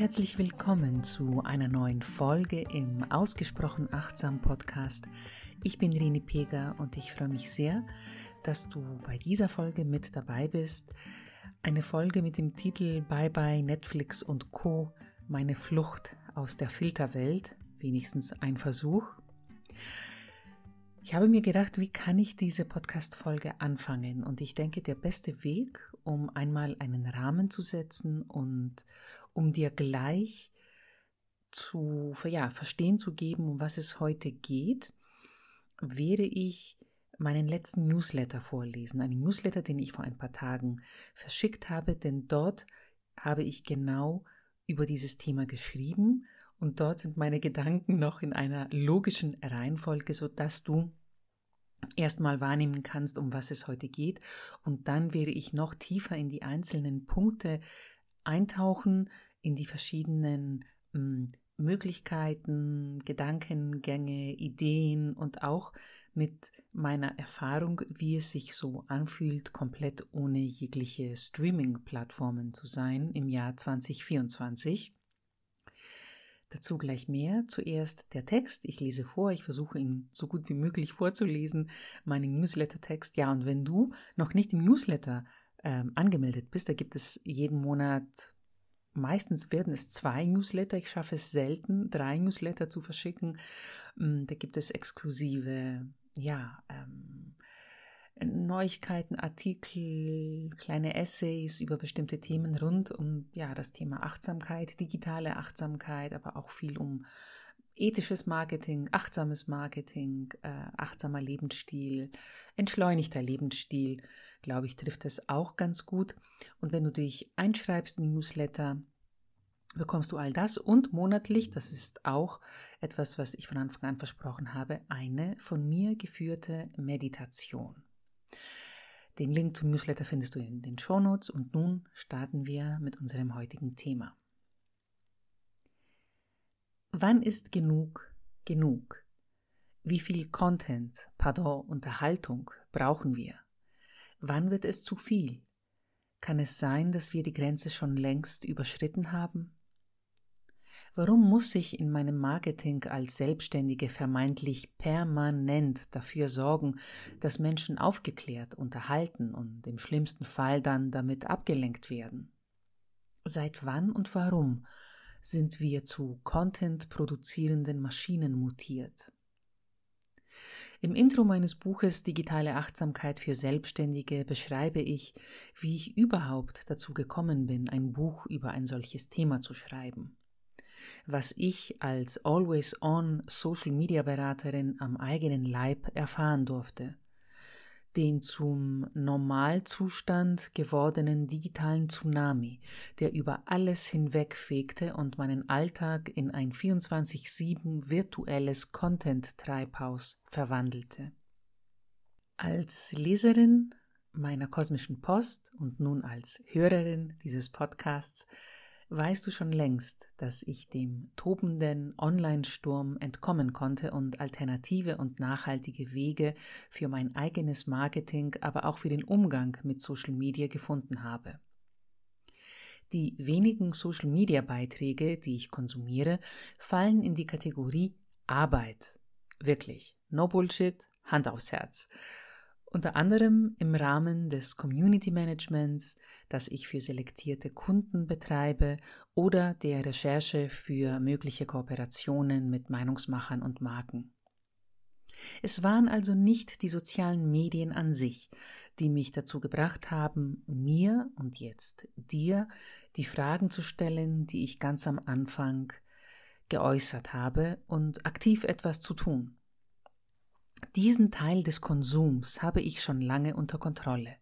herzlich willkommen zu einer neuen Folge im Ausgesprochen Achtsam Podcast. Ich bin Rini Pega und ich freue mich sehr, dass du bei dieser Folge mit dabei bist. Eine Folge mit dem Titel Bye bye Netflix und Co. Meine Flucht aus der Filterwelt. Wenigstens ein Versuch. Ich habe mir gedacht, wie kann ich diese Podcast-Folge anfangen? Und ich denke, der beste Weg, um einmal einen Rahmen zu setzen und um dir gleich zu ja, verstehen zu geben, um was es heute geht, werde ich meinen letzten Newsletter vorlesen. Einen Newsletter, den ich vor ein paar Tagen verschickt habe, denn dort habe ich genau über dieses Thema geschrieben und dort sind meine Gedanken noch in einer logischen Reihenfolge, sodass du erstmal wahrnehmen kannst, um was es heute geht. Und dann werde ich noch tiefer in die einzelnen Punkte eintauchen, in die verschiedenen hm, Möglichkeiten, Gedankengänge, Ideen und auch mit meiner Erfahrung, wie es sich so anfühlt, komplett ohne jegliche Streaming-Plattformen zu sein im Jahr 2024. Dazu gleich mehr. Zuerst der Text. Ich lese vor. Ich versuche ihn so gut wie möglich vorzulesen. Meinen Newsletter-Text. Ja, und wenn du noch nicht im Newsletter ähm, angemeldet bist, da gibt es jeden Monat Meistens werden es zwei Newsletter. Ich schaffe es selten, drei Newsletter zu verschicken. Mm, da gibt es exklusive, ja, ähm, Neuigkeiten, Artikel, kleine Essays über bestimmte Themen rund um ja das Thema Achtsamkeit, digitale Achtsamkeit, aber auch viel um ethisches Marketing, achtsames Marketing, äh, achtsamer Lebensstil, entschleunigter Lebensstil, glaube ich, trifft es auch ganz gut. Und wenn du dich einschreibst in die Newsletter, bekommst du all das und monatlich, das ist auch etwas, was ich von Anfang an versprochen habe, eine von mir geführte Meditation. Den Link zum Newsletter findest du in den Shownotes und nun starten wir mit unserem heutigen Thema. Wann ist genug genug? Wie viel Content, pardon, Unterhaltung brauchen wir? Wann wird es zu viel? Kann es sein, dass wir die Grenze schon längst überschritten haben? Warum muss ich in meinem Marketing als Selbstständige vermeintlich permanent dafür sorgen, dass Menschen aufgeklärt, unterhalten und im schlimmsten Fall dann damit abgelenkt werden? Seit wann und warum sind wir zu Content produzierenden Maschinen mutiert. Im Intro meines Buches Digitale Achtsamkeit für Selbstständige beschreibe ich, wie ich überhaupt dazu gekommen bin, ein Buch über ein solches Thema zu schreiben. Was ich als Always-On Social Media Beraterin am eigenen Leib erfahren durfte – den zum Normalzustand gewordenen digitalen Tsunami, der über alles hinwegfegte und meinen Alltag in ein 24-7 virtuelles Content-Treibhaus verwandelte. Als Leserin meiner kosmischen Post und nun als Hörerin dieses Podcasts weißt du schon längst, dass ich dem tobenden Online-Sturm entkommen konnte und alternative und nachhaltige Wege für mein eigenes Marketing, aber auch für den Umgang mit Social Media gefunden habe. Die wenigen Social Media Beiträge, die ich konsumiere, fallen in die Kategorie Arbeit. Wirklich. No Bullshit, Hand aufs Herz unter anderem im Rahmen des Community Managements, das ich für selektierte Kunden betreibe oder der Recherche für mögliche Kooperationen mit Meinungsmachern und Marken. Es waren also nicht die sozialen Medien an sich, die mich dazu gebracht haben, mir und jetzt dir die Fragen zu stellen, die ich ganz am Anfang geäußert habe und aktiv etwas zu tun. Diesen Teil des Konsums habe ich schon lange unter Kontrolle,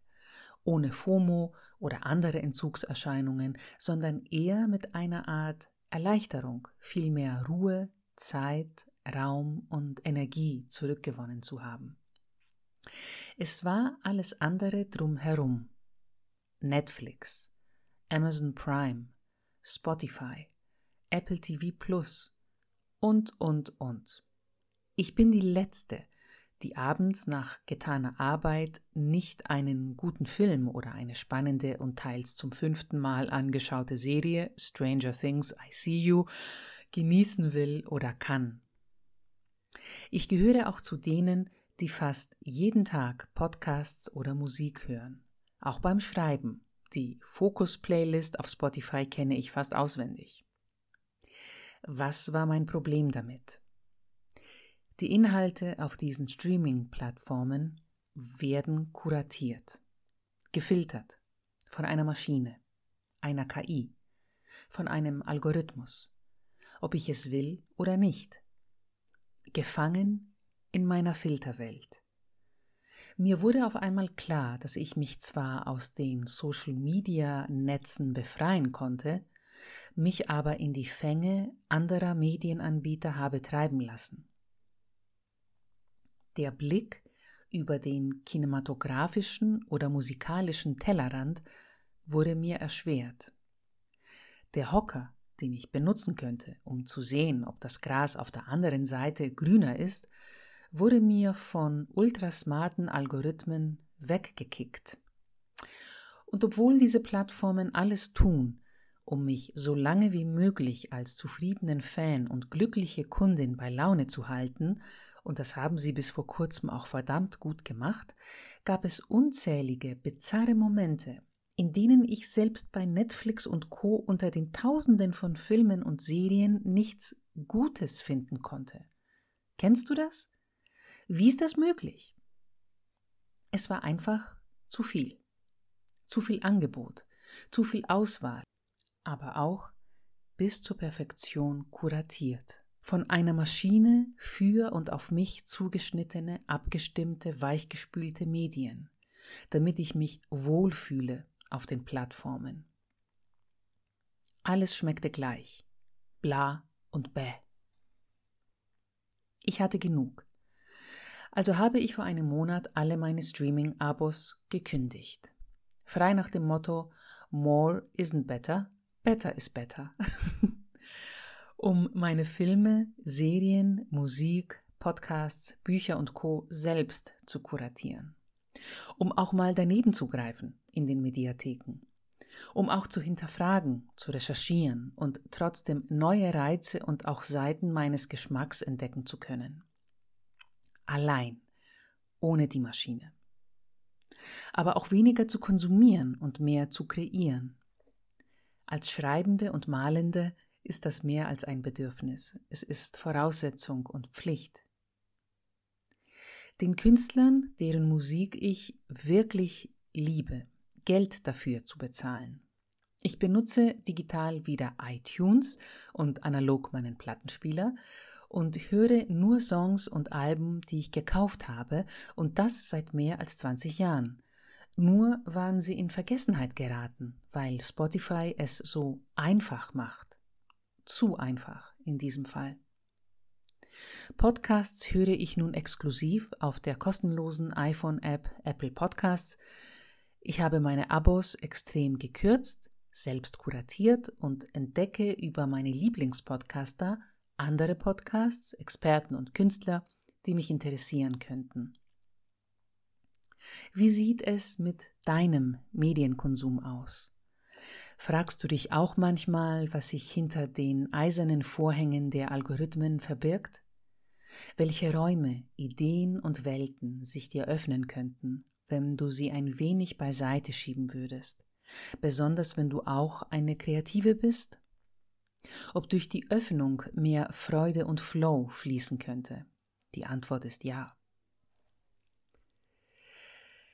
ohne FOMO oder andere Entzugserscheinungen, sondern eher mit einer Art Erleichterung, viel mehr Ruhe, Zeit, Raum und Energie zurückgewonnen zu haben. Es war alles andere drumherum. Netflix, Amazon Prime, Spotify, Apple TV Plus und, und, und. Ich bin die Letzte, die abends nach getaner Arbeit nicht einen guten Film oder eine spannende und teils zum fünften Mal angeschaute Serie Stranger Things I See You genießen will oder kann. Ich gehöre auch zu denen, die fast jeden Tag Podcasts oder Musik hören, auch beim Schreiben. Die Focus-Playlist auf Spotify kenne ich fast auswendig. Was war mein Problem damit? Die Inhalte auf diesen Streaming-Plattformen werden kuratiert, gefiltert von einer Maschine, einer KI, von einem Algorithmus, ob ich es will oder nicht. Gefangen in meiner Filterwelt. Mir wurde auf einmal klar, dass ich mich zwar aus den Social-Media-Netzen befreien konnte, mich aber in die Fänge anderer Medienanbieter habe treiben lassen. Der Blick über den kinematografischen oder musikalischen Tellerrand wurde mir erschwert. Der Hocker, den ich benutzen könnte, um zu sehen, ob das Gras auf der anderen Seite grüner ist, wurde mir von ultrasmarten Algorithmen weggekickt. Und obwohl diese Plattformen alles tun, um mich so lange wie möglich als zufriedenen Fan und glückliche Kundin bei Laune zu halten, und das haben sie bis vor kurzem auch verdammt gut gemacht, gab es unzählige, bizarre Momente, in denen ich selbst bei Netflix und Co unter den Tausenden von Filmen und Serien nichts Gutes finden konnte. Kennst du das? Wie ist das möglich? Es war einfach zu viel. Zu viel Angebot, zu viel Auswahl, aber auch bis zur Perfektion kuratiert von einer Maschine für und auf mich zugeschnittene, abgestimmte, weichgespülte Medien, damit ich mich wohlfühle auf den Plattformen. Alles schmeckte gleich, bla und bäh. Ich hatte genug. Also habe ich vor einem Monat alle meine Streaming-Abos gekündigt. Frei nach dem Motto More isn't better, better is better. um meine Filme, Serien, Musik, Podcasts, Bücher und Co selbst zu kuratieren. Um auch mal daneben zu greifen in den Mediatheken. Um auch zu hinterfragen, zu recherchieren und trotzdem neue Reize und auch Seiten meines Geschmacks entdecken zu können. Allein, ohne die Maschine. Aber auch weniger zu konsumieren und mehr zu kreieren. Als Schreibende und Malende ist das mehr als ein Bedürfnis, es ist Voraussetzung und Pflicht. Den Künstlern, deren Musik ich wirklich liebe, Geld dafür zu bezahlen. Ich benutze digital wieder iTunes und analog meinen Plattenspieler und höre nur Songs und Alben, die ich gekauft habe, und das seit mehr als 20 Jahren. Nur waren sie in Vergessenheit geraten, weil Spotify es so einfach macht zu einfach in diesem Fall. Podcasts höre ich nun exklusiv auf der kostenlosen iPhone-App Apple Podcasts. Ich habe meine Abos extrem gekürzt, selbst kuratiert und entdecke über meine Lieblingspodcaster andere Podcasts, Experten und Künstler, die mich interessieren könnten. Wie sieht es mit deinem Medienkonsum aus? Fragst du dich auch manchmal, was sich hinter den eisernen Vorhängen der Algorithmen verbirgt? Welche Räume, Ideen und Welten sich dir öffnen könnten, wenn du sie ein wenig beiseite schieben würdest, besonders wenn du auch eine Kreative bist? Ob durch die Öffnung mehr Freude und Flow fließen könnte? Die Antwort ist ja.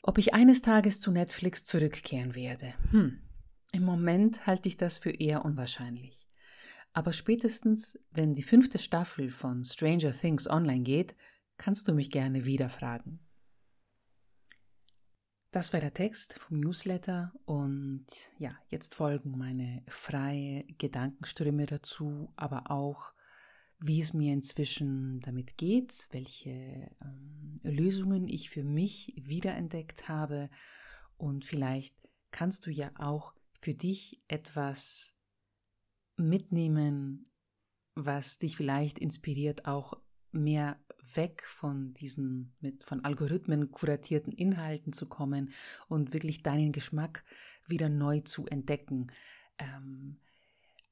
Ob ich eines Tages zu Netflix zurückkehren werde? Hm, im Moment halte ich das für eher unwahrscheinlich. Aber spätestens, wenn die fünfte Staffel von Stranger Things online geht, kannst du mich gerne wieder fragen. Das war der Text vom Newsletter und ja, jetzt folgen meine freie Gedankenströme dazu, aber auch, wie es mir inzwischen damit geht, welche ähm, Lösungen ich für mich wiederentdeckt habe und vielleicht kannst du ja auch für dich etwas mitnehmen, was dich vielleicht inspiriert, auch mehr weg von diesen mit von Algorithmen kuratierten Inhalten zu kommen und wirklich deinen Geschmack wieder neu zu entdecken. Ähm,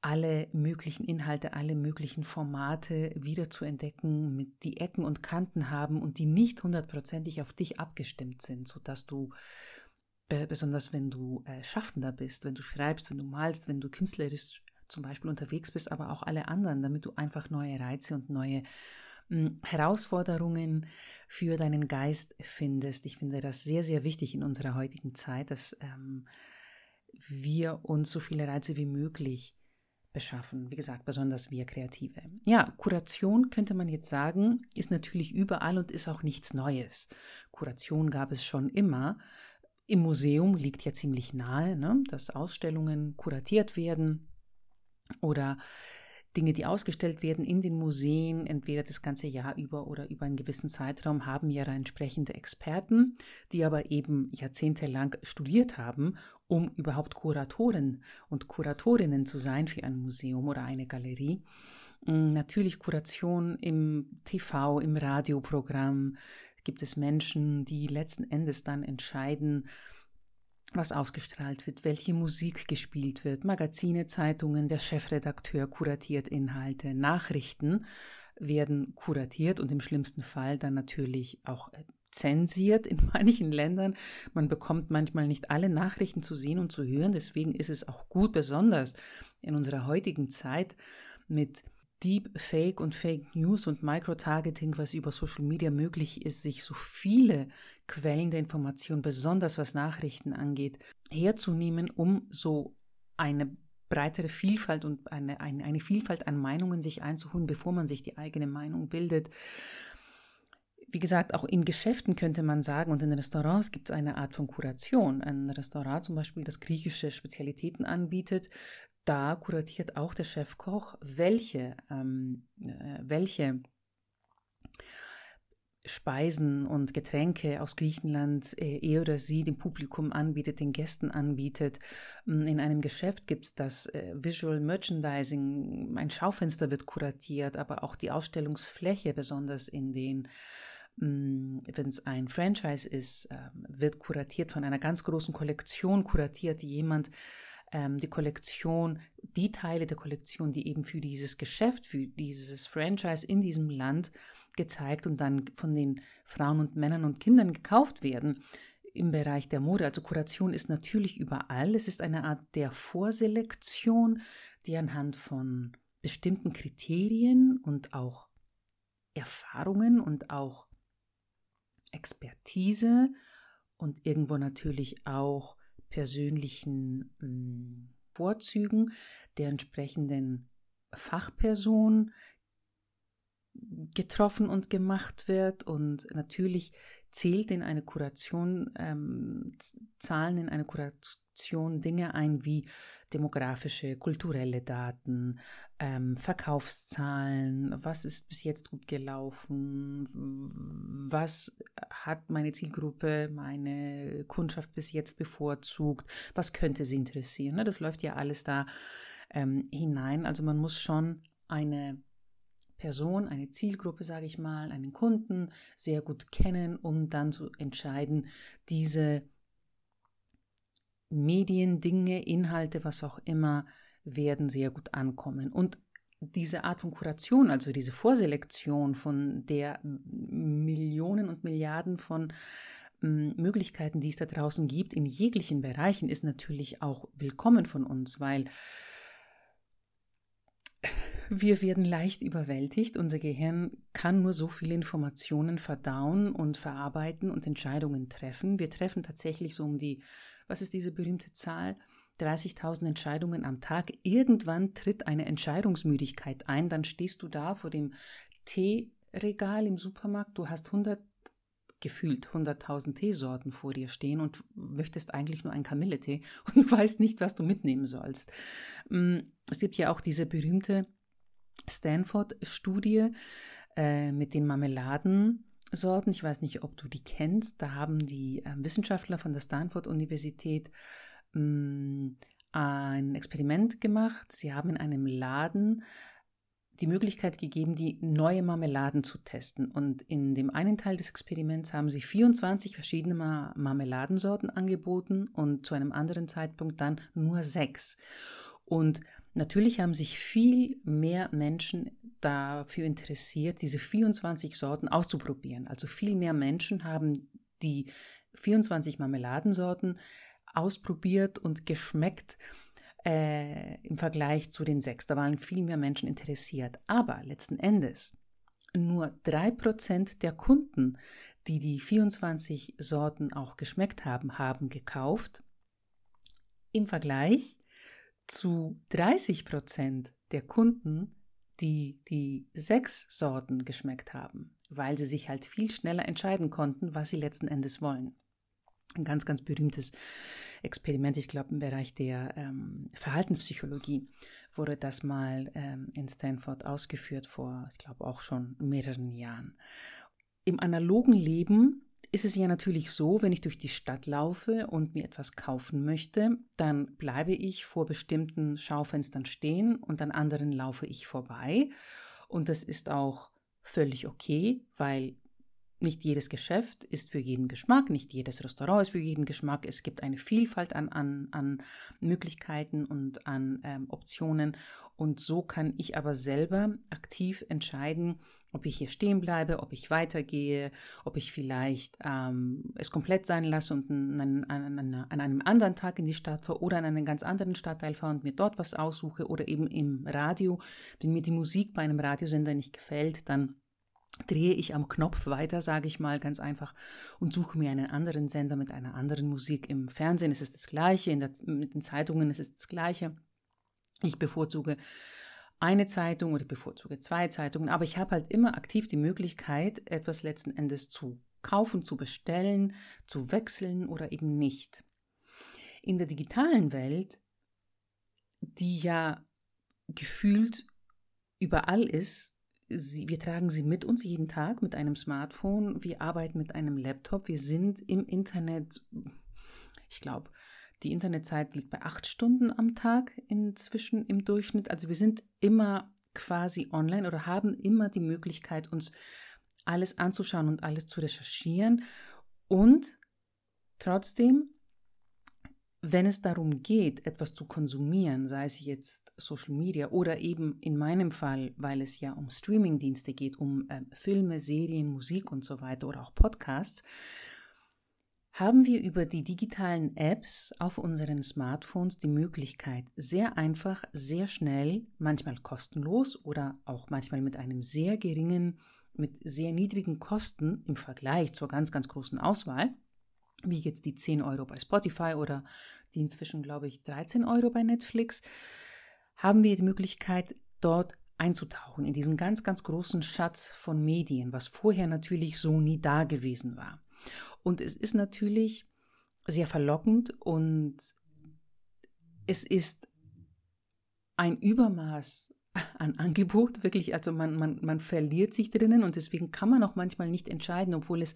alle möglichen Inhalte, alle möglichen Formate wieder zu entdecken, mit die Ecken und Kanten haben und die nicht hundertprozentig auf dich abgestimmt sind, sodass du besonders wenn du äh, Schaffender bist, wenn du schreibst, wenn du malst, wenn du künstlerisch zum Beispiel unterwegs bist, aber auch alle anderen, damit du einfach neue Reize und neue hm, Herausforderungen für deinen Geist findest. Ich finde das sehr, sehr wichtig in unserer heutigen Zeit, dass ähm, wir uns so viele Reize wie möglich beschaffen. Wie gesagt, besonders wir Kreative. Ja, Kuration könnte man jetzt sagen, ist natürlich überall und ist auch nichts Neues. Kuration gab es schon immer. Im Museum liegt ja ziemlich nahe, ne, dass Ausstellungen kuratiert werden oder Dinge, die ausgestellt werden in den Museen, entweder das ganze Jahr über oder über einen gewissen Zeitraum, haben ja entsprechende Experten, die aber eben jahrzehntelang studiert haben, um überhaupt Kuratoren und Kuratorinnen zu sein für ein Museum oder eine Galerie. Mm, natürlich Kuration im TV, im Radioprogramm. Gibt es Menschen, die letzten Endes dann entscheiden, was ausgestrahlt wird, welche Musik gespielt wird, Magazine, Zeitungen, der Chefredakteur kuratiert Inhalte, Nachrichten werden kuratiert und im schlimmsten Fall dann natürlich auch äh, zensiert in manchen Ländern. Man bekommt manchmal nicht alle Nachrichten zu sehen und zu hören. Deswegen ist es auch gut, besonders in unserer heutigen Zeit mit Deep Fake und Fake News und Microtargeting, was über Social Media möglich ist, sich so viele Quellen der Information, besonders was Nachrichten angeht, herzunehmen, um so eine breitere Vielfalt und eine, eine, eine Vielfalt an Meinungen sich einzuholen, bevor man sich die eigene Meinung bildet. Wie gesagt, auch in Geschäften könnte man sagen und in Restaurants gibt es eine Art von Kuration. Ein Restaurant zum Beispiel, das griechische Spezialitäten anbietet, da kuratiert auch der Chefkoch, welche, ähm, äh, welche Speisen und Getränke aus Griechenland äh, er oder sie dem Publikum anbietet, den Gästen anbietet. Mm, in einem Geschäft gibt es das äh, Visual Merchandising, ein Schaufenster wird kuratiert, aber auch die Ausstellungsfläche, besonders in den mm, wenn es ein Franchise ist, ähm, wird kuratiert von einer ganz großen Kollektion kuratiert, die jemand ähm, die Kollektion, die Teile der Kollektion, die eben für dieses Geschäft, für dieses Franchise in diesem Land gezeigt und dann von den Frauen und Männern und Kindern gekauft werden im Bereich der Mode. Also Kuration ist natürlich überall. Es ist eine Art der Vorselektion, die anhand von bestimmten Kriterien und auch Erfahrungen und auch Expertise und irgendwo natürlich auch persönlichen hm, Vorzügen der entsprechenden Fachperson getroffen und gemacht wird. Und natürlich zählt in eine Kuration, ähm, zahlen in eine Kuration Dinge ein wie demografische, kulturelle Daten, ähm, Verkaufszahlen, was ist bis jetzt gut gelaufen, was hat meine Zielgruppe, meine Kundschaft bis jetzt bevorzugt, was könnte sie interessieren. Ne? Das läuft ja alles da ähm, hinein. Also man muss schon eine Person, eine Zielgruppe, sage ich mal, einen Kunden sehr gut kennen, um dann zu entscheiden, diese Medien, Dinge, Inhalte, was auch immer, werden sehr gut ankommen. Und diese Art von Kuration, also diese Vorselektion von der Millionen und Milliarden von hm, Möglichkeiten, die es da draußen gibt, in jeglichen Bereichen, ist natürlich auch willkommen von uns, weil wir werden leicht überwältigt. Unser Gehirn kann nur so viele Informationen verdauen und verarbeiten und Entscheidungen treffen. Wir treffen tatsächlich so um die was ist diese berühmte Zahl? 30.000 Entscheidungen am Tag. Irgendwann tritt eine Entscheidungsmüdigkeit ein. Dann stehst du da vor dem Teeregal im Supermarkt. Du hast 100 gefühlt 100.000 Teesorten vor dir stehen und möchtest eigentlich nur einen Kamilletee und du weißt nicht, was du mitnehmen sollst. Mm, es gibt ja auch diese berühmte Stanford-Studie äh, mit den Marmeladen Sorten. Ich weiß nicht, ob du die kennst. Da haben die äh, Wissenschaftler von der Stanford-Universität mm, ein Experiment gemacht. Sie haben in einem Laden die Möglichkeit gegeben, die neue Marmeladen zu testen. Und in dem einen Teil des Experiments haben sie 24 verschiedene Marmeladensorten angeboten und zu einem anderen Zeitpunkt dann nur sechs. Und natürlich haben sich viel mehr Menschen dafür interessiert, diese 24 Sorten auszuprobieren. Also viel mehr Menschen haben die 24 Marmeladensorten ausprobiert und geschmeckt äh, im Vergleich zu den sechs. Da waren viel mehr Menschen interessiert. Aber letzten Endes nur drei Prozent der Kunden, die die 24 Sorten auch geschmeckt haben, haben gekauft. Im Vergleich zu 30 Prozent der Kunden, die die sechs Sorten geschmeckt haben, weil sie sich halt viel schneller entscheiden konnten, was sie letzten Endes wollen. Ein ganz, ganz berühmtes Experiment, ich glaube im Bereich der ähm, Verhaltenspsychologie wurde das mal ähm, in Stanford ausgeführt vor, ich glaube auch schon mehreren Jahren. Im analogen Leben ist es ja natürlich so, wenn ich durch die Stadt laufe und mir etwas kaufen möchte, dann bleibe ich vor bestimmten Schaufenstern stehen und an anderen laufe ich vorbei. Und das ist auch völlig okay, weil nicht jedes Geschäft ist für jeden Geschmack, nicht jedes Restaurant ist für jeden Geschmack. Es gibt eine Vielfalt an, an, an Möglichkeiten und an ähm, Optionen. Und so kann ich aber selber aktiv entscheiden, ob ich hier stehen bleibe, ob ich weitergehe, ob ich vielleicht ähm, es komplett sein lasse und an, an, an, einem anderen Tag in die Stadt fahre oder an einen ganz anderen Stadtteil fahre und mir dort was aussuche oder eben im Radio, wenn mir die Musik bei einem Radiosender nicht gefällt, dann drehe ich am Knopf weiter, sage ich mal ganz einfach, und suche mir einen anderen Sender mit einer anderen Musik. Im Fernsehen ist es das Gleiche, der, mit den Zeitungen ist es das Gleiche. Ich bevorzuge eine Zeitung oder bevorzuge zwei Zeitungen, aber ich habe halt immer aktiv die Möglichkeit, etwas letzten Endes zu kaufen, zu bestellen, zu wechseln oder eben nicht. In der digitalen Welt, die ja gefühlt überall ist, sie, wir tragen sie mit uns jeden Tag mit einem Smartphone. Wir arbeiten mit einem Laptop. Wir sind im Internet, ich glaube, die Internetzeit liegt bei acht Stunden am Tag inzwischen im Durchschnitt. Also wir sind immer quasi online oder haben immer die Möglichkeit, uns alles anzuschauen und alles zu recherchieren. Und trotzdem wenn es darum geht, etwas zu konsumieren, sei es jetzt Social Media oder eben in meinem Fall, weil es ja um Streamingdienste geht, um äh, Filme, Serien, Musik und so weiter oder auch Podcasts, haben wir über die digitalen Apps auf unseren Smartphones die Möglichkeit, sehr einfach, sehr schnell, manchmal kostenlos oder auch manchmal mit einem sehr geringen, mit sehr niedrigen Kosten im Vergleich zur ganz, ganz großen Auswahl, wie jetzt die 10 Euro bei Spotify oder die inzwischen, glaube ich, 13 Euro bei Netflix, haben wir die Möglichkeit, dort einzutauchen in diesen ganz, ganz großen Schatz von Medien, was vorher natürlich so nie da gewesen war. Und es ist natürlich sehr verlockend und es ist ein Übermaß an Angebot, wirklich, also man, man, man verliert sich drinnen und deswegen kann man auch manchmal nicht entscheiden, obwohl es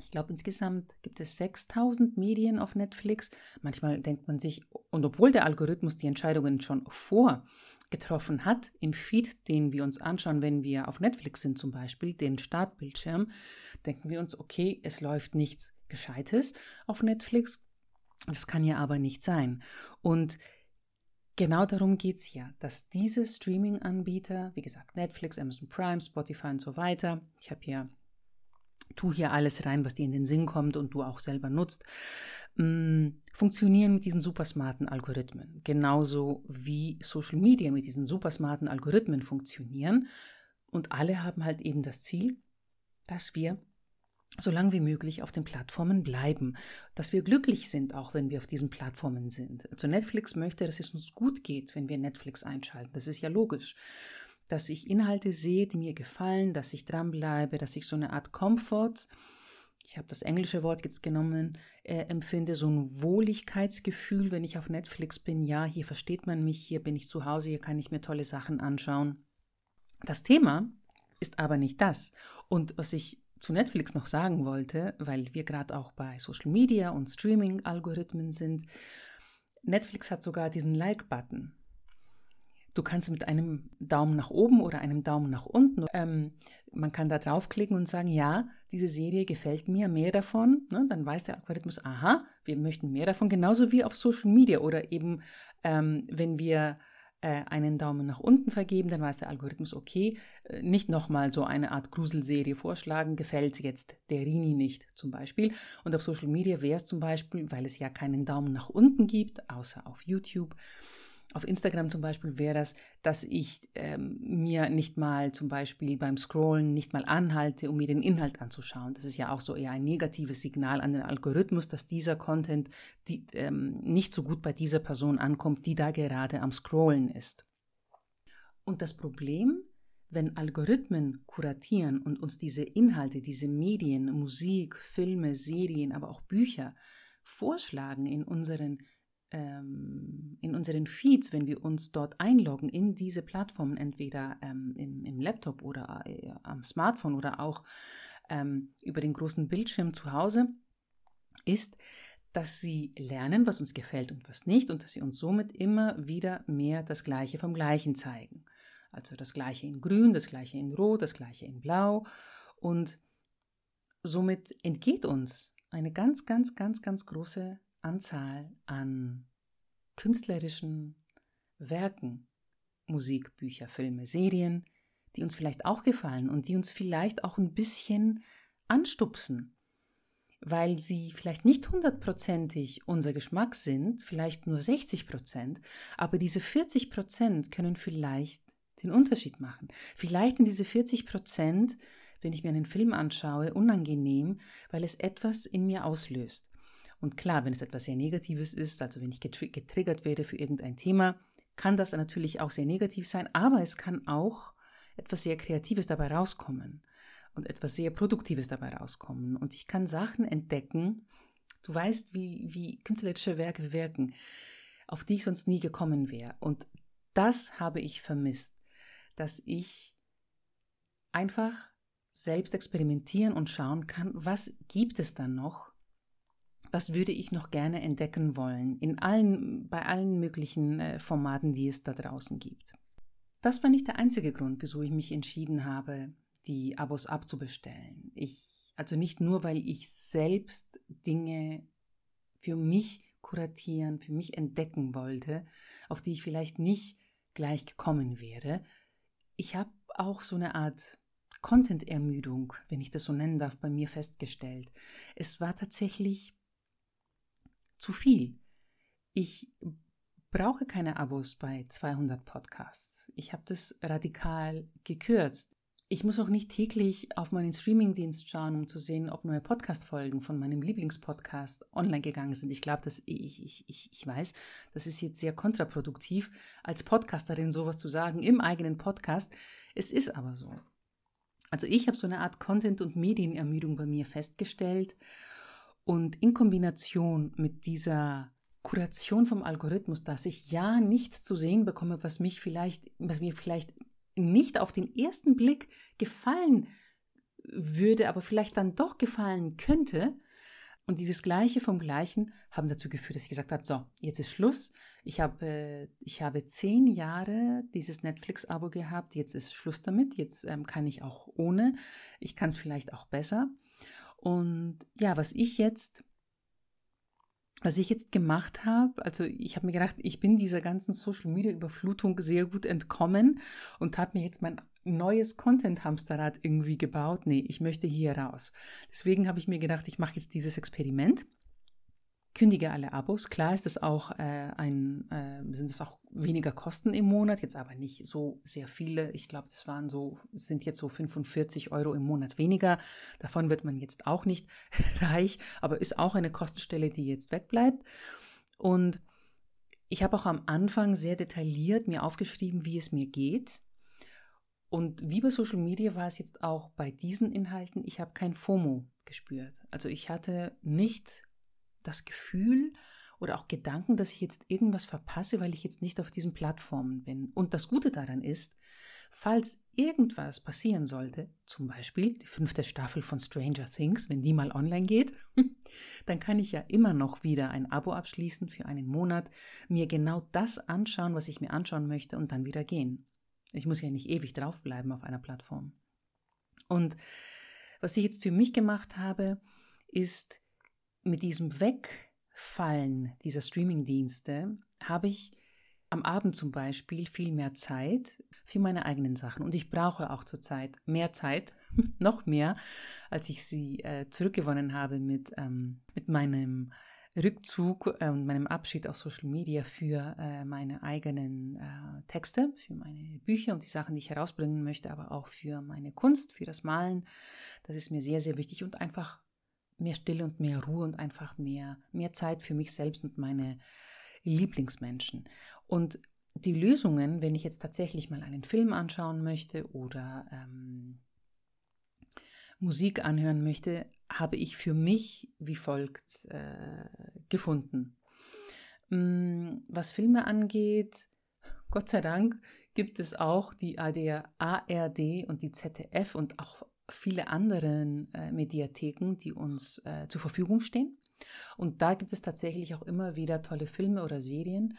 ich glaube, insgesamt gibt es 6000 Medien auf Netflix. Manchmal denkt man sich, und obwohl der Algorithmus die Entscheidungen schon vorgetroffen hat, im Feed, den wir uns anschauen, wenn wir auf Netflix sind zum Beispiel, den Startbildschirm, denken wir uns, okay, es läuft nichts Gescheites auf Netflix. Das kann ja aber nicht sein. Und Genau darum geht es ja, dass diese Streaming-Anbieter, wie gesagt, Netflix, Amazon Prime, Spotify und so weiter, ich habe hier tu hier alles rein, was dir in den Sinn kommt und du auch selber nutzt, mm, funktionieren mit diesen supersmarten Algorithmen. Genauso wie Social Media mit diesen supersmarten Algorithmen funktionieren. Und alle haben halt eben das Ziel, dass wir so lange wie möglich auf den Plattformen bleiben, dass wir glücklich sind, auch wenn wir auf diesen Plattformen sind. Also Netflix möchte, dass es uns gut geht, wenn wir Netflix einschalten. Das ist ja logisch dass ich Inhalte sehe, die mir gefallen, dass ich dranbleibe, dass ich so eine Art Komfort, ich habe das englische Wort jetzt genommen, äh, empfinde, so ein Wohligkeitsgefühl, wenn ich auf Netflix bin. Ja, hier versteht man mich, hier bin ich zu Hause, hier kann ich mir tolle Sachen anschauen. Das Thema ist aber nicht das. Und was ich zu Netflix noch sagen wollte, weil wir gerade auch bei Social Media und Streaming-Algorithmen sind, Netflix hat sogar diesen Like-Button. Du kannst mit einem Daumen nach oben oder einem Daumen nach unten, ähm, man kann da draufklicken und sagen, ja, diese Serie gefällt mir, mehr davon. Ne? Dann weiß der Algorithmus, aha, wir möchten mehr davon, genauso wie auf Social Media oder eben, ähm, wenn wir äh, einen Daumen nach unten vergeben, dann weiß der Algorithmus, okay, äh, nicht nochmal so eine Art Gruselserie vorschlagen, gefällt jetzt der Rini nicht zum Beispiel. Und auf Social Media wäre es zum Beispiel, weil es ja keinen Daumen nach unten gibt, außer auf YouTube, auf Instagram zum Beispiel wäre das, dass ich ähm, mir nicht mal zum Beispiel beim Scrollen nicht mal anhalte, um mir den Inhalt anzuschauen. Das ist ja auch so eher ein negatives Signal an den Algorithmus, dass dieser Content die, ähm, nicht so gut bei dieser Person ankommt, die da gerade am Scrollen ist. Und das Problem, wenn Algorithmen kuratieren und uns diese Inhalte, diese Medien, Musik, Filme, Serien, aber auch Bücher vorschlagen in unseren ähm, in unseren Feeds, wenn wir uns dort einloggen in diese Plattformen, entweder ähm, im, im, Laptop oder äh, am Smartphone oder auch ähm, über den großen Bildschirm zu Hause, ist, dass sie lernen, was uns gefällt und was nicht und dass sie uns somit immer wieder mehr das Gleiche vom Gleichen zeigen. Also das Gleiche in Grün, das Gleiche in Rot, das Gleiche in Blau und somit entgeht uns eine ganz, ganz, ganz, ganz große Anzahl an künstlerischen Werken, Musik, Bücher, Filme, Serien, die uns vielleicht auch gefallen und die uns vielleicht auch ein bisschen anstupsen, weil sie vielleicht nicht hundertprozentig unser Geschmack sind, vielleicht nur 60 Prozent, aber diese 40 Prozent können vielleicht den Unterschied machen. Vielleicht in diese 40 Prozent, wenn ich mir einen Film anschaue, unangenehm, weil es etwas in mir auslöst. Und klar, wenn es etwas sehr Negatives ist, also wenn ich getriggert werde für irgendein Thema, kann das natürlich auch sehr negativ sein, aber es kann auch etwas sehr Kreatives dabei rauskommen und etwas sehr Produktives dabei rauskommen. Und ich kann Sachen entdecken, du weißt, wie, wie künstlerische Werke wirken, auf die ich sonst nie gekommen wäre. Und das habe ich vermisst, dass ich einfach selbst experimentieren und schauen kann, was gibt es dann noch, was würde ich noch gerne entdecken wollen in allen, bei allen möglichen äh, Formaten, die es da draußen gibt. Das war nicht der einzige Grund, wieso ich mich entschieden habe, die Abos abzubestellen. Ich, also nicht nur, weil ich selbst Dinge für mich kuratieren, für mich entdecken wollte, auf die ich vielleicht nicht gleich gekommen wäre. Ich habe auch so eine Art Content-Ermüdung, wenn ich das so nennen darf, bei mir festgestellt. Es war tatsächlich zu viel. Ich brauche keine Abos bei 200 Podcasts. Ich habe das radikal gekürzt. Ich muss auch nicht täglich auf meinen Streamingdienst schauen, um zu sehen, ob neue Podcast-Folgen von meinem Lieblingspodcast online gegangen sind. Ich glaube, ich, ich, ich, ich weiß, das ist jetzt sehr kontraproduktiv, als Podcasterin sowas zu sagen im eigenen Podcast. Es ist aber so. Also ich habe so eine Art Content- und Medienermüdung bei mir festgestellt und in Kombination mit dieser Kuration vom Algorithmus, dass ich ja nichts zu sehen bekomme, was mich vielleicht, was mir vielleicht nicht auf den ersten Blick gefallen würde, aber vielleicht dann doch gefallen könnte. Und dieses Gleiche vom Gleichen haben dazu geführt, dass ich gesagt habe, so, jetzt ist Schluss. Ich habe, ich habe zehn Jahre dieses Netflix-Abo gehabt, jetzt ist Schluss damit, jetzt ähm, kann ich auch ohne, ich kann es vielleicht auch besser. Und ja, was ich jetzt, was ich jetzt gemacht habe, also ich habe mir gedacht, ich bin dieser ganzen Social Media Überflutung sehr gut entkommen und habe mir jetzt mein neues Content Hamsterrad irgendwie gebaut. Nee, ich möchte hier raus. Deswegen habe ich mir gedacht, ich mache jetzt dieses Experiment kündige alle Abos. Klar ist es auch äh, ein, äh, sind es auch weniger Kosten im Monat, jetzt aber nicht so sehr viele. Ich glaube, das waren so, sind jetzt so 45 Euro im Monat weniger. Davon wird man jetzt auch nicht reich, aber ist auch eine Kostenstelle, die jetzt wegbleibt. Und ich habe auch am Anfang sehr detailliert mir aufgeschrieben, wie es mir geht. Und wie bei Social Media war es jetzt auch bei diesen Inhalten, ich habe kein FOMO gespürt. Also ich hatte nicht das Gefühl oder auch Gedanken, dass ich jetzt irgendwas verpasse, weil ich jetzt nicht auf diesen Plattformen bin. Und das Gute daran ist, falls irgendwas passieren sollte, zum Beispiel die fünfte Staffel von Stranger Things, wenn die mal online geht, dann kann ich ja immer noch wieder ein Abo abschließen für einen Monat, mir genau das anschauen, was ich mir anschauen möchte und dann wieder gehen. Ich muss ja nicht ewig draufbleiben auf einer Plattform. Und was ich jetzt für mich gemacht habe, ist mit diesem Wegfallen dieser Streamingdienste habe ich am Abend zum Beispiel viel mehr Zeit für meine eigenen Sachen. Und ich brauche auch zurzeit mehr Zeit, noch mehr, als ich sie äh, zurückgewonnen habe mit, ähm, mit meinem Rückzug äh, und meinem Abschied aus Social Media für äh, meine eigenen äh, Texte, für meine Bücher und die Sachen, die ich herausbringen möchte, aber auch für meine Kunst, für das Malen. Das ist mir sehr, sehr wichtig und einfach mehr Stille und mehr Ruhe und einfach mehr, mehr Zeit für mich selbst und meine Lieblingsmenschen. Und die Lösungen, wenn ich jetzt tatsächlich mal einen Film anschauen möchte oder ähm, Musik anhören möchte, habe ich für mich wie folgt äh, gefunden. Mm, was Filme angeht, Gott sei Dank gibt es auch die ARD und die ZDF und auch viele andere äh, Mediatheken, die uns äh, zur Verfügung stehen. Und da gibt es tatsächlich auch immer wieder tolle Filme oder Serien,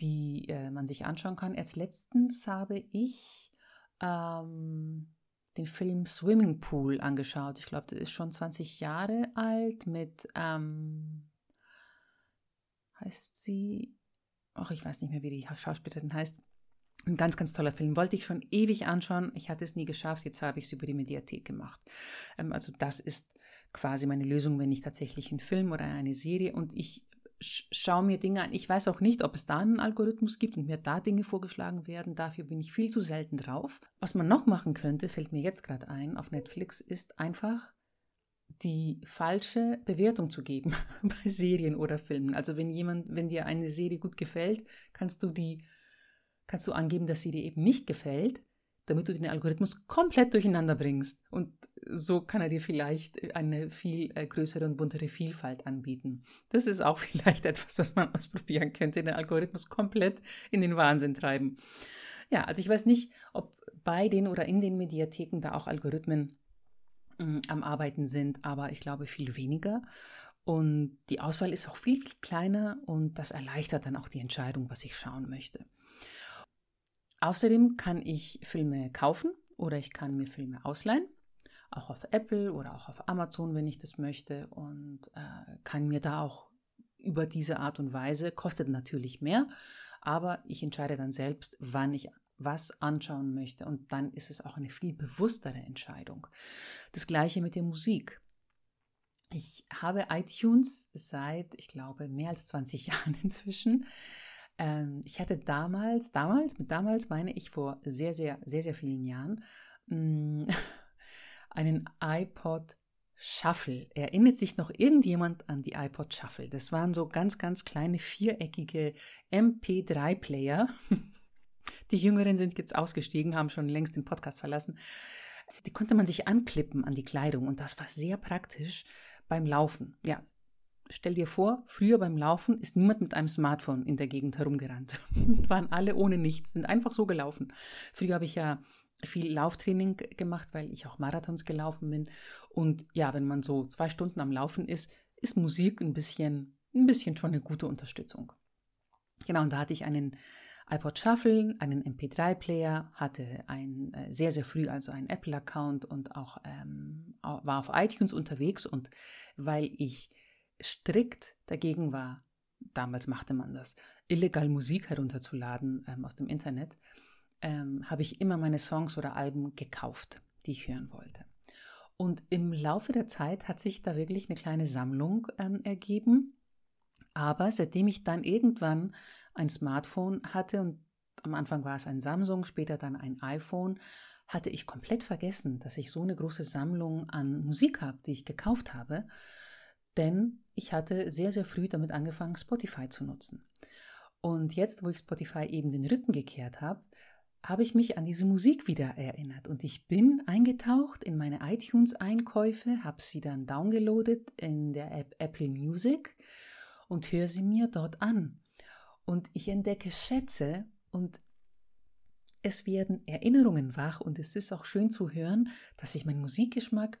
die äh, man sich anschauen kann. Erst letztens habe ich ähm, den Film Swimming Pool angeschaut. Ich glaube, der ist schon 20 Jahre alt mit, ähm, heißt sie, ach, ich weiß nicht mehr, wie die Schauspielerin heißt. Ein ganz, ganz toller Film. Wollte ich schon ewig anschauen. Ich hatte es nie geschafft. Jetzt habe ich es über die Mediathek gemacht. Ähm, also das ist quasi meine Lösung, wenn ich tatsächlich einen Film oder eine Serie und ich schaue mir Dinge an. Ich weiß auch nicht, ob es da einen Algorithmus gibt und mir da Dinge vorgeschlagen werden. Dafür bin ich viel zu selten drauf. Was man noch machen könnte, fällt mir jetzt gerade ein, auf Netflix, ist einfach die falsche Bewertung zu geben bei Serien oder Filmen. Also wenn jemand, wenn dir eine Serie gut gefällt, kannst du die, kannst du angeben, dass sie dir eben nicht gefällt damit du den Algorithmus komplett durcheinander bringst. Und so kann er dir vielleicht eine viel äh, größere und buntere Vielfalt anbieten. Das ist auch vielleicht etwas, was man ausprobieren könnte, den Algorithmus komplett in den Wahnsinn treiben. Ja, also ich weiß nicht, ob bei den oder in den Mediatheken da auch Algorithmen äh, am Arbeiten sind, aber ich glaube viel weniger. Und die Auswahl ist auch viel, viel kleiner und das erleichtert dann auch die Entscheidung, was ich schauen möchte. Außerdem kann ich Filme kaufen oder ich kann mir Filme ausleihen, auch auf Apple oder auch auf Amazon, wenn ich das möchte und äh, kann mir da auch über diese Art und Weise, kostet natürlich mehr, aber ich entscheide dann selbst, wann ich was anschauen möchte und dann ist es auch eine viel bewusstere Entscheidung. Das gleiche mit der Musik. Ich habe iTunes seit, ich glaube, mehr als 20 Jahren inzwischen. Ähm, ich hatte damals, damals, mit damals meine ich vor sehr, sehr, sehr, sehr vielen Jahren, mm, einen iPod Shuffle. Erinnert sich noch irgendjemand an die iPod Shuffle? Das waren so ganz, ganz kleine viereckige MP3-Player. Die Jüngeren sind jetzt ausgestiegen, haben schon längst den Podcast verlassen. Die konnte man sich anklippen an die Kleidung und das war sehr praktisch beim Laufen. Ja, stell dir vor, früher beim Laufen ist niemand mit einem Smartphone in der Gegend herumgerannt. Waren alle ohne nichts, sind einfach so gelaufen. Früher habe ich ja viel Lauftraining gemacht, weil ich auch Marathons gelaufen bin. Und ja, wenn man so zwei Stunden am Laufen ist, ist Musik ein bisschen, ein bisschen schon eine gute Unterstützung. Genau, und da hatte ich einen iPod Shuffle, einen MP3-Player, hatte ein äh, sehr, sehr früh also einen Apple-Account und auch ähm, war auf iTunes unterwegs. Und weil ich strikt dagegen war, damals machte man das, illegal Musik herunterzuladen ähm, aus dem Internet, ähm, habe ich immer meine Songs oder Alben gekauft, die ich hören wollte. Und im Laufe der Zeit hat sich da wirklich eine kleine Sammlung ähm, ergeben. Aber seitdem ich dann irgendwann ein Smartphone hatte und am Anfang war es ein Samsung, später dann ein iPhone, hatte ich komplett vergessen, dass ich so eine große Sammlung an Musik habe, die ich gekauft habe. Denn ich hatte sehr, sehr früh damit angefangen, Spotify zu nutzen. Und jetzt, wo ich Spotify eben den Rücken gekehrt habe, habe ich mich an diese Musik wieder erinnert und ich bin eingetaucht in meine iTunes-Einkäufe, habe sie dann downgeloadet in der App Apple Music und höre sie mir dort an. Und ich entdecke Schätze und es werden Erinnerungen wach und es ist auch schön zu hören, dass sich mein Musikgeschmack,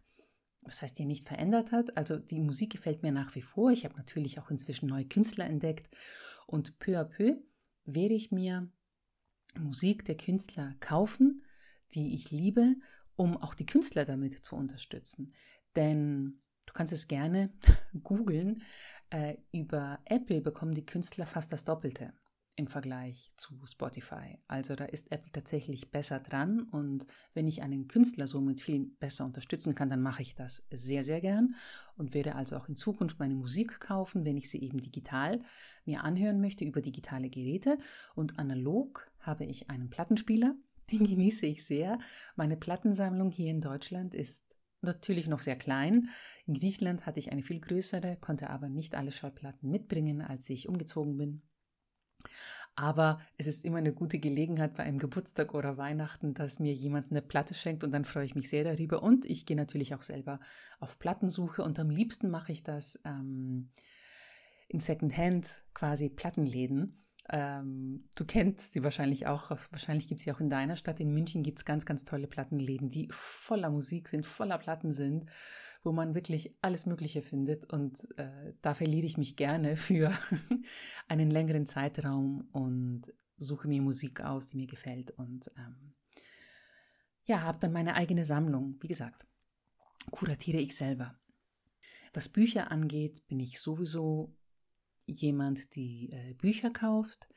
was heißt ja nicht verändert hat. Also die Musik gefällt mir nach wie vor. Ich habe natürlich auch inzwischen neue Künstler entdeckt und peu à peu werde ich mir Musik der Künstler kaufen, die ich liebe, um auch die Künstler damit zu unterstützen. Denn du kannst es gerne googeln. Äh, über Apple bekommen die Künstler fast das Doppelte im Vergleich zu Spotify. Also da ist Apple tatsächlich besser dran und wenn ich einen Künstler somit viel besser unterstützen kann, dann mache ich das sehr, sehr gern und werde also auch in Zukunft meine Musik kaufen, wenn ich sie eben digital mir anhören möchte über digitale Geräte und analog habe ich einen Plattenspieler, den genieße ich sehr. Meine Plattensammlung hier in Deutschland ist natürlich noch sehr klein. In Griechenland hatte ich eine viel größere, konnte aber nicht alle Schallplatten mitbringen, als ich umgezogen bin. Aber es ist immer eine gute Gelegenheit bei einem Geburtstag oder Weihnachten, dass mir jemand eine Platte schenkt und dann freue ich mich sehr darüber. Und ich gehe natürlich auch selber auf Plattensuche und am liebsten mache ich das ähm, in Secondhand quasi Plattenläden. Ähm, du kennst sie wahrscheinlich auch, wahrscheinlich gibt es sie auch in deiner Stadt. In München gibt es ganz, ganz tolle Plattenläden, die voller Musik sind, voller Platten sind wo man wirklich alles Mögliche findet. Und äh, da verliere ich mich gerne für einen längeren Zeitraum und suche mir Musik aus, die mir gefällt. Und ähm, ja, habe dann meine eigene Sammlung. Wie gesagt, kuratiere ich selber. Was Bücher angeht, bin ich sowieso jemand, die äh, Bücher kauft.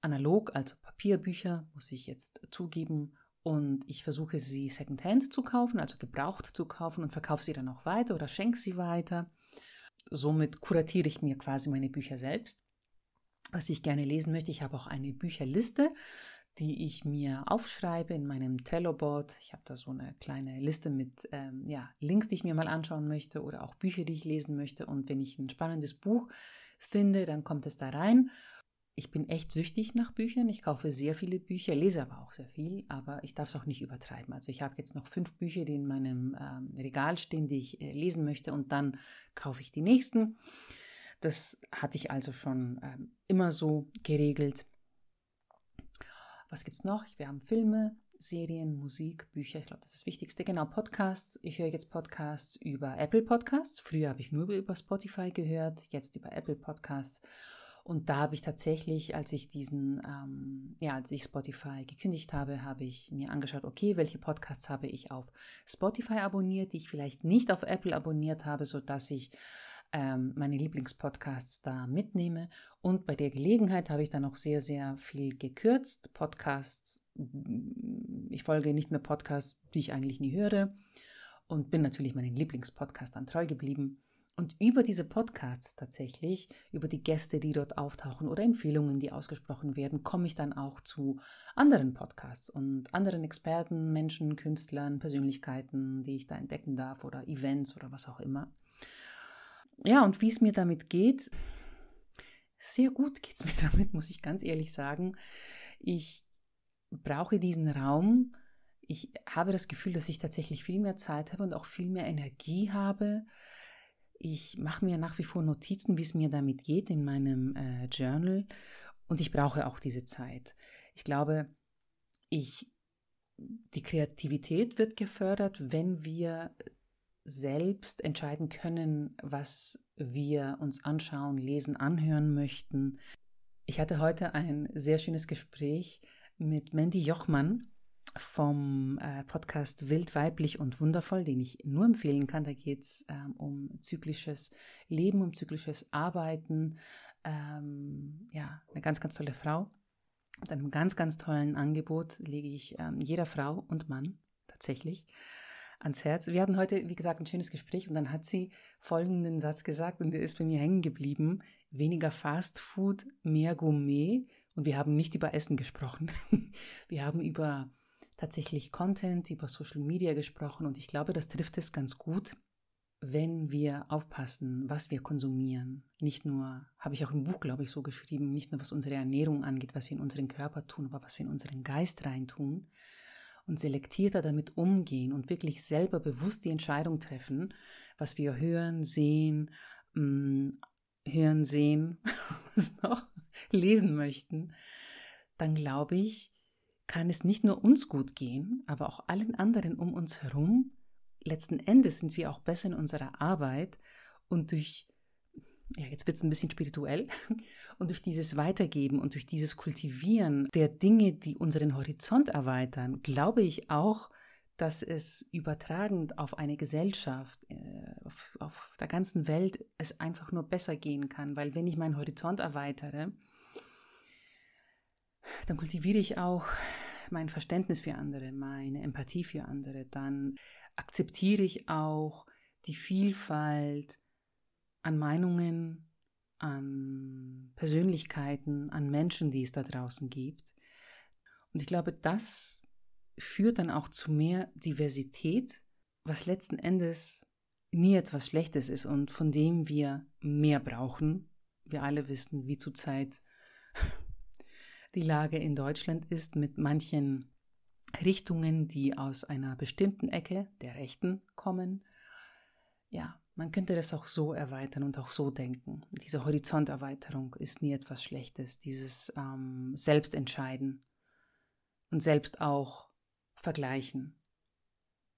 Analog, also Papierbücher, muss ich jetzt zugeben, und ich versuche sie secondhand zu kaufen, also gebraucht zu kaufen und verkaufe sie dann auch weiter oder schenke sie weiter. Somit kuratiere ich mir quasi meine Bücher selbst, was ich gerne lesen möchte. Ich habe auch eine Bücherliste, die ich mir aufschreibe in meinem Trello-Board. Ich habe da so eine kleine Liste mit ähm, ja, Links, die ich mir mal anschauen möchte oder auch Bücher, die ich lesen möchte. Und wenn ich ein spannendes Buch finde, dann kommt es da rein ich bin echt süchtig nach Büchern. Ich kaufe sehr viele Bücher, lese aber auch sehr viel, aber ich darf es auch nicht übertreiben. Also ich habe jetzt noch fünf Bücher, die in meinem ähm, Regal stehen, die ich äh, lesen möchte und dann kaufe ich die nächsten. Das hatte ich also schon ähm, immer so geregelt. Was gibt es noch? Wir haben Filme, Serien, Musik, Bücher. Ich glaube, das ist das Wichtigste. Genau, Podcasts. Ich höre jetzt Podcasts über Apple Podcasts. Früher habe ich nur über Spotify gehört, jetzt über Apple Podcasts. Und da habe ich tatsächlich, als ich diesen, ähm, ja, als ich Spotify gekündigt habe, habe ich mir angeschaut, okay, welche Podcasts habe ich auf Spotify abonniert, die ich vielleicht nicht auf Apple abonniert habe, sodass ich ähm, meine Lieblingspodcasts da mitnehme. Und bei der Gelegenheit habe ich dann auch sehr, sehr viel gekürzt. Podcasts, ich folge nicht mehr Podcasts, die ich eigentlich nie höre und bin natürlich meinen Lieblingspodcastern treu geblieben. Und über diese Podcasts tatsächlich, über die Gäste, die dort auftauchen oder Empfehlungen, die ausgesprochen werden, komme ich dann auch zu anderen Podcasts und anderen Experten, Menschen, Künstlern, Persönlichkeiten, die ich da entdecken darf oder Events oder was auch immer. Ja, und wie es mir damit geht, sehr gut geht es mir damit, muss ich ganz ehrlich sagen. Ich brauche diesen Raum. Ich habe das Gefühl, dass ich tatsächlich viel mehr Zeit habe und auch viel mehr Energie habe, ich mache mir nach wie vor Notizen, wie es mir damit geht in meinem äh, Journal und ich brauche auch diese Zeit. Ich glaube, ich, die Kreativität wird gefördert, wenn wir selbst entscheiden können, was wir uns anschauen, lesen, anhören möchten. Ich hatte heute ein sehr schönes Gespräch mit Mandy Jochmann vom äh, Podcast Wild, Weiblich und Wundervoll, den ich nur empfehlen kann. Da geht es ähm, um zyklisches Leben, um zyklisches Arbeiten. Ähm, ja, eine ganz, ganz tolle Frau. Mit einem ganz, ganz tollen Angebot lege ich ähm, jeder Frau und Mann tatsächlich ans Herz. Wir hatten heute, wie gesagt, ein schönes Gespräch und dann hat sie folgenden Satz gesagt und der ist bei mir hängen geblieben. Weniger Fast Food, mehr Gourmet. Und wir haben nicht über Essen gesprochen. wir haben über tatsächlich Content, über Social Media gesprochen und ich glaube, das trifft es ganz gut, wenn wir aufpassen, was wir konsumieren. Nicht nur, habe ich auch im Buch, glaube ich, so geschrieben, nicht nur was unsere Ernährung angeht, was wir in unseren Körper tun, aber was wir in unseren Geist reintun und selektierter damit umgehen und wirklich selber bewusst die Entscheidung treffen, was wir hören, sehen, mh, mm, hören, sehen, was noch, lesen möchten, dann glaube ich, kann es nicht nur uns gut gehen, aber auch allen anderen um uns herum. Letzten Endes sind wir auch besser in unserer Arbeit und durch, ja, jetzt wird es ein bisschen spirituell, und durch dieses Weitergeben und durch dieses Kultivieren der Dinge, die unseren Horizont erweitern, glaube ich auch, dass es übertragend auf eine Gesellschaft, äh, auf, auf der ganzen Welt, es einfach nur besser gehen kann. Weil wenn ich meinen Horizont erweitere, dann kultiviere ich auch mein Verständnis für andere, meine Empathie für andere, dann akzeptiere ich auch die Vielfalt an Meinungen, an Persönlichkeiten, an Menschen, die es da draußen gibt. Und ich glaube, das führt dann auch zu mehr Diversität, was letzten Endes nie etwas Schlechtes ist und von dem wir mehr brauchen. Wir alle wissen, wie zurzeit die Lage in Deutschland ist mit manchen Richtungen, die aus einer bestimmten Ecke der Rechten kommen. Ja, man könnte das auch so erweitern und auch so denken. Diese Horizonterweiterung ist nie etwas Schlechtes, dieses ähm, Selbstentscheiden und selbst auch vergleichen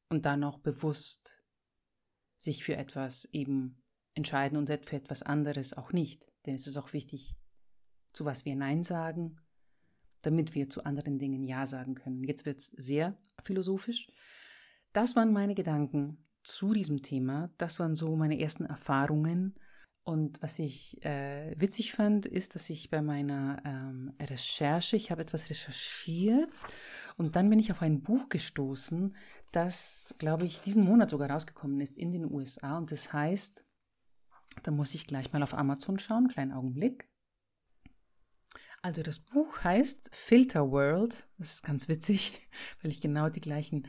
und dann auch bewusst sich für etwas eben entscheiden und für etwas anderes auch nicht. Denn es ist auch wichtig, zu was wir Nein sagen damit wir zu anderen Dingen Ja sagen können. Jetzt wird es sehr philosophisch. Das waren meine Gedanken zu diesem Thema. Das waren so meine ersten Erfahrungen. Und was ich äh, witzig fand, ist, dass ich bei meiner ähm, Recherche, ich habe etwas recherchiert und dann bin ich auf ein Buch gestoßen, das, glaube ich, diesen Monat sogar rausgekommen ist in den USA. Und das heißt, da muss ich gleich mal auf Amazon schauen, kleinen Augenblick. Also das Buch heißt Filter World. Das ist ganz witzig, weil ich genau gleichen,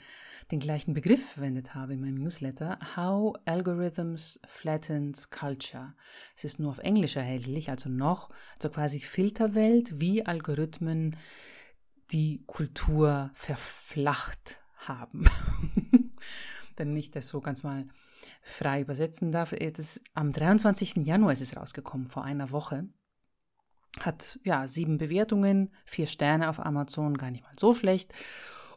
den gleichen Begriff verwendet habe in meinem Newsletter. How Algorithms Flattened Culture. Es ist nur auf Englisch erhältlich, also noch, also quasi Filterwelt, wie Algorithmen die Kultur verflacht haben. Wenn ich das so ganz mal frei übersetzen darf. Das, am 23. Januar ist es rausgekommen, vor einer Woche hat ja sieben Bewertungen, vier Sterne auf Amazon, gar nicht mal so schlecht.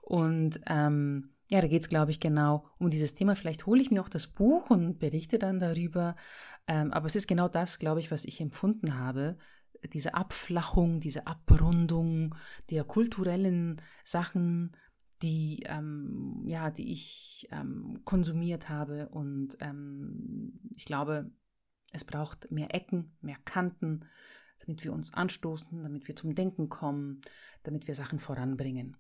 Und ähm, ja, da geht es, glaube ich, genau um dieses Thema. Vielleicht hole ich mir auch das Buch und berichte dann darüber. Ähm, aber es ist genau das, glaube ich, was ich empfunden habe. Diese Abflachung, diese Abrundung der kulturellen Sachen, die, ähm, ja, die ich ähm, konsumiert habe. Und ähm, ich glaube, es braucht mehr Ecken, mehr Kanten, damit wir uns anstoßen, damit wir zum Denken kommen, damit wir Sachen voranbringen.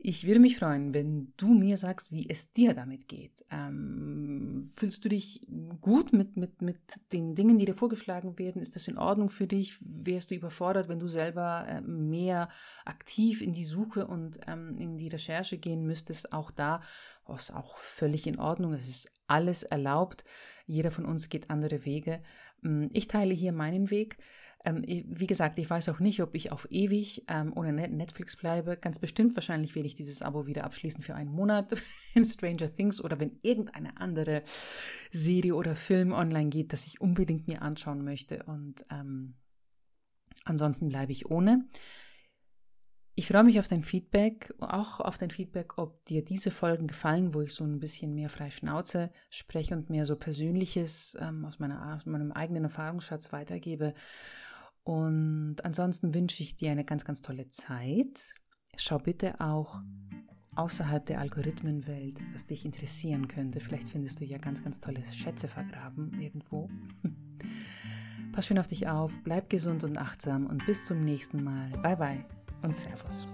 Ich würde mich freuen, wenn du mir sagst, wie es dir damit geht. Ähm, fühlst du dich gut mit, mit, mit den Dingen, die dir vorgeschlagen werden? Ist das in Ordnung für dich? Wärst du überfordert, wenn du selber äh, mehr aktiv in die Suche und ähm, in die Recherche gehen müsstest? Auch da ist auch völlig in Ordnung. Es ist alles erlaubt. Jeder von uns geht andere Wege. Ähm, ich teile hier meinen Weg. Ähm, wie gesagt, ich weiß auch nicht, ob ich auf ewig ähm, ohne Netflix bleibe. Ganz bestimmt, wahrscheinlich werde ich dieses Abo wieder abschließen für einen Monat in Stranger Things oder wenn irgendeine andere Serie oder Film online geht, das ich unbedingt mir anschauen möchte. Und ähm, ansonsten bleibe ich ohne. Ich freue mich auf dein Feedback, auch auf dein Feedback, ob dir diese Folgen gefallen, wo ich so ein bisschen mehr frei Schnauze spreche und mehr so Persönliches ähm, aus, meiner, aus meinem eigenen Erfahrungsschatz weitergebe. Und ansonsten wünsche ich dir eine ganz, ganz tolle Zeit. Schau bitte auch außerhalb der Algorithmenwelt, was dich interessieren könnte. Vielleicht findest du ja ganz, ganz tolle Schätze vergraben irgendwo. Pass schön auf dich auf, bleib gesund und achtsam und bis zum nächsten Mal. Bye bye und Servus.